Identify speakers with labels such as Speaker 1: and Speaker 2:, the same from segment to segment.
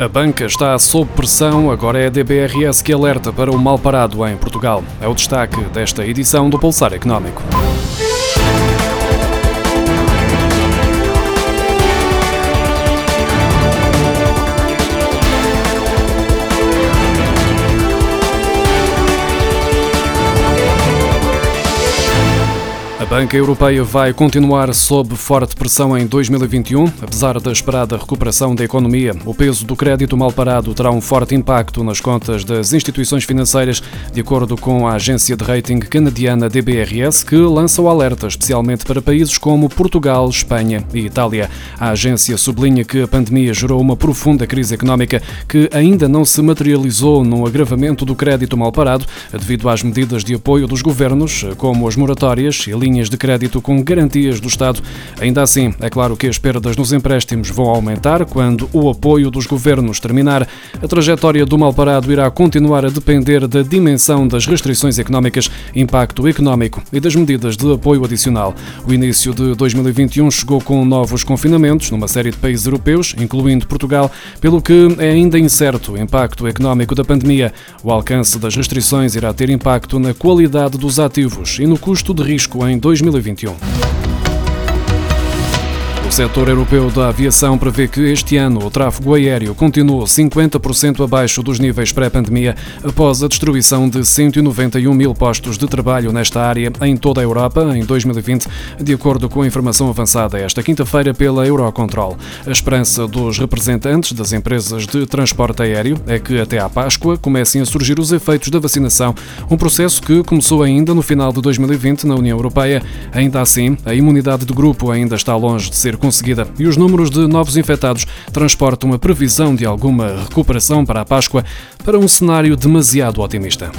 Speaker 1: A banca está sob pressão, agora é a DBRS que alerta para o mal parado em Portugal. É o destaque desta edição do Pulsar Económico. Banca europeia vai continuar sob forte pressão em 2021. Apesar da esperada recuperação da economia, o peso do crédito mal parado terá um forte impacto nas contas das instituições financeiras, de acordo com a agência de rating canadiana DBRS, que lança o alerta especialmente para países como Portugal, Espanha e Itália. A agência sublinha que a pandemia gerou uma profunda crise económica que ainda não se materializou no agravamento do crédito mal parado, devido às medidas de apoio dos governos, como as moratórias e linhas linhas de crédito com garantias do Estado. Ainda assim, é claro que as perdas nos empréstimos vão aumentar quando o apoio dos governos terminar. A trajetória do mal parado irá continuar a depender da dimensão das restrições económicas, impacto económico e das medidas de apoio adicional. O início de 2021 chegou com novos confinamentos numa série de países europeus, incluindo Portugal, pelo que é ainda incerto o impacto económico da pandemia. O alcance das restrições irá ter impacto na qualidade dos ativos e no custo de risco em 2021. 2021. O setor europeu da aviação prevê que este ano o tráfego aéreo continuou 50% abaixo dos níveis pré-pandemia, após a destruição de 191 mil postos de trabalho nesta área em toda a Europa em 2020, de acordo com a informação avançada esta quinta-feira pela Eurocontrol. A esperança dos representantes das empresas de transporte aéreo é que até à Páscoa comecem a surgir os efeitos da vacinação, um processo que começou ainda no final de 2020 na União Europeia. Ainda assim, a imunidade de grupo ainda está longe de ser conseguida e os números de novos infectados transportam a previsão de alguma recuperação para a Páscoa para um cenário demasiado otimista.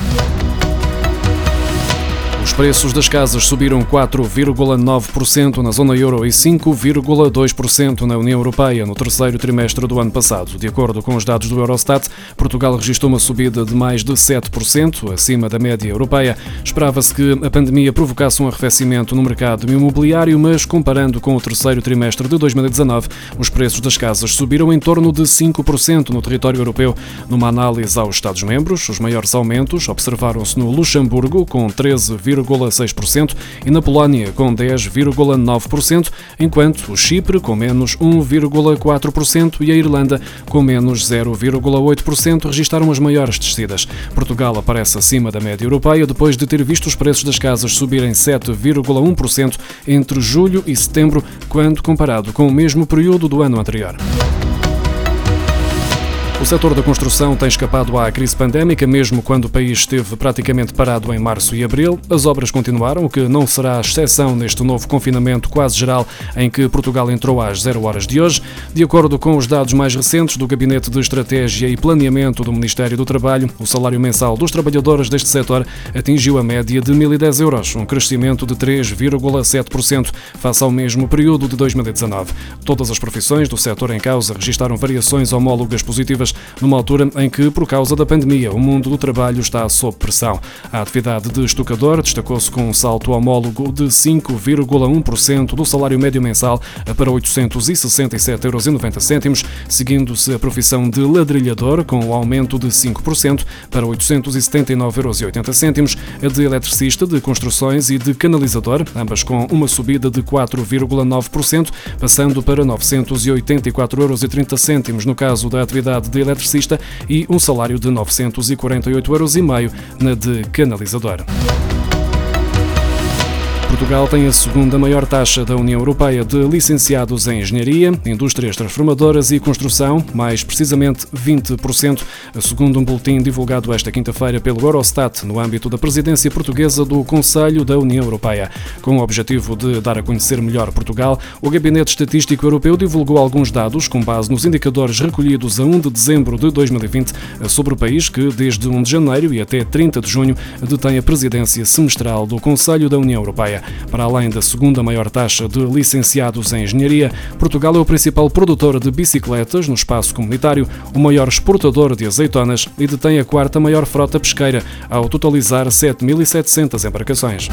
Speaker 1: Os preços das casas subiram 4,9% na zona euro e 5,2% na União Europeia no terceiro trimestre do ano passado. De acordo com os dados do Eurostat, Portugal registrou uma subida de mais de 7%, acima da média europeia. Esperava-se que a pandemia provocasse um arrefecimento no mercado imobiliário, mas comparando com o terceiro trimestre de 2019, os preços das casas subiram em torno de 5% no território europeu. Numa análise aos Estados-membros, os maiores aumentos observaram-se no Luxemburgo, com 13, 10,6% e na Polónia com 10,9%, enquanto o Chipre com menos 1,4% e a Irlanda com menos 0,8% registaram as maiores descidas. Portugal aparece acima da média europeia depois de ter visto os preços das casas subirem 7,1% entre julho e setembro, quando comparado com o mesmo período do ano anterior. O setor da construção tem escapado à crise pandémica, mesmo quando o país esteve praticamente parado em março e abril. As obras continuaram, o que não será exceção neste novo confinamento quase geral em que Portugal entrou às zero horas de hoje. De acordo com os dados mais recentes do Gabinete de Estratégia e Planeamento do Ministério do Trabalho, o salário mensal dos trabalhadores deste setor atingiu a média de 1.010 euros, um crescimento de 3,7% face ao mesmo período de 2019. Todas as profissões do setor em causa registaram variações homólogas positivas numa altura em que, por causa da pandemia, o mundo do trabalho está sob pressão. A atividade de estocador destacou-se com um salto homólogo de 5,1% do salário médio mensal para 867,90 euros, seguindo-se a profissão de ladrilhador, com um aumento de 5% para 879,80 euros, a de eletricista de construções e de canalizador, ambas com uma subida de 4,9%, passando para 984,30 euros no caso da atividade de eletricista e um salário de 948,5 euros na de canalizador. Portugal tem a segunda maior taxa da União Europeia de licenciados em engenharia, indústrias transformadoras e construção, mais precisamente 20%, segundo um boletim divulgado esta quinta-feira pelo Eurostat no âmbito da presidência portuguesa do Conselho da União Europeia. Com o objetivo de dar a conhecer melhor Portugal, o Gabinete Estatístico Europeu divulgou alguns dados com base nos indicadores recolhidos a 1 de dezembro de 2020 sobre o país que, desde 1 de janeiro e até 30 de junho, detém a presidência semestral do Conselho da União Europeia. Para além da segunda maior taxa de licenciados em engenharia, Portugal é o principal produtor de bicicletas no espaço comunitário, o maior exportador de azeitonas e detém a quarta maior frota pesqueira, ao totalizar 7.700 embarcações.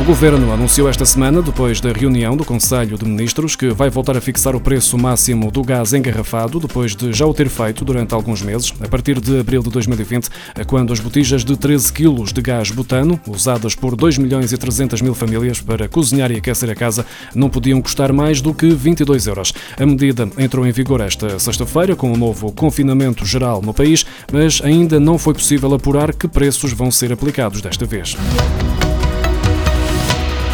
Speaker 1: O Governo anunciou esta semana, depois da reunião do Conselho de Ministros, que vai voltar a fixar o preço máximo do gás engarrafado, depois de já o ter feito durante alguns meses, a partir de abril de 2020, quando as botijas de 13 kg de gás butano, usadas por 2 milhões e 300 mil famílias para cozinhar e aquecer a casa, não podiam custar mais do que 22 euros. A medida entrou em vigor esta sexta-feira, com o um novo confinamento geral no país, mas ainda não foi possível apurar que preços vão ser aplicados desta vez.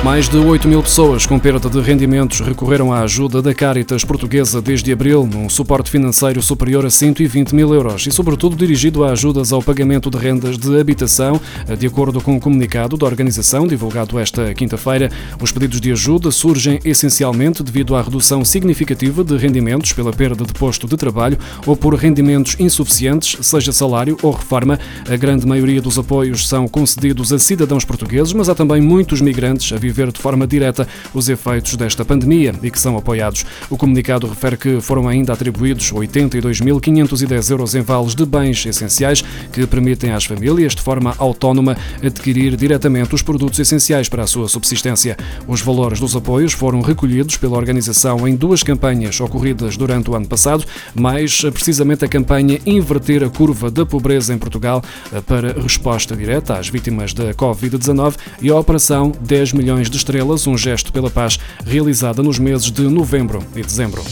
Speaker 1: Mais de 8 mil pessoas com perda de rendimentos recorreram à ajuda da Caritas Portuguesa desde abril, num suporte financeiro superior a 120 mil euros e, sobretudo, dirigido a ajudas ao pagamento de rendas de habitação. De acordo com o um comunicado da organização, divulgado esta quinta-feira, os pedidos de ajuda surgem essencialmente devido à redução significativa de rendimentos pela perda de posto de trabalho ou por rendimentos insuficientes, seja salário ou reforma. A grande maioria dos apoios são concedidos a cidadãos portugueses, mas há também muitos migrantes a viver viver de forma direta os efeitos desta pandemia e que são apoiados. O comunicado refere que foram ainda atribuídos 82.510 euros em vales de bens essenciais que permitem às famílias, de forma autónoma, adquirir diretamente os produtos essenciais para a sua subsistência. Os valores dos apoios foram recolhidos pela organização em duas campanhas ocorridas durante o ano passado, mais precisamente a campanha Inverter a Curva da Pobreza em Portugal para resposta direta às vítimas da Covid-19 e a Operação 10 milhões de Estrelas, um gesto pela paz, realizada nos meses de novembro e dezembro.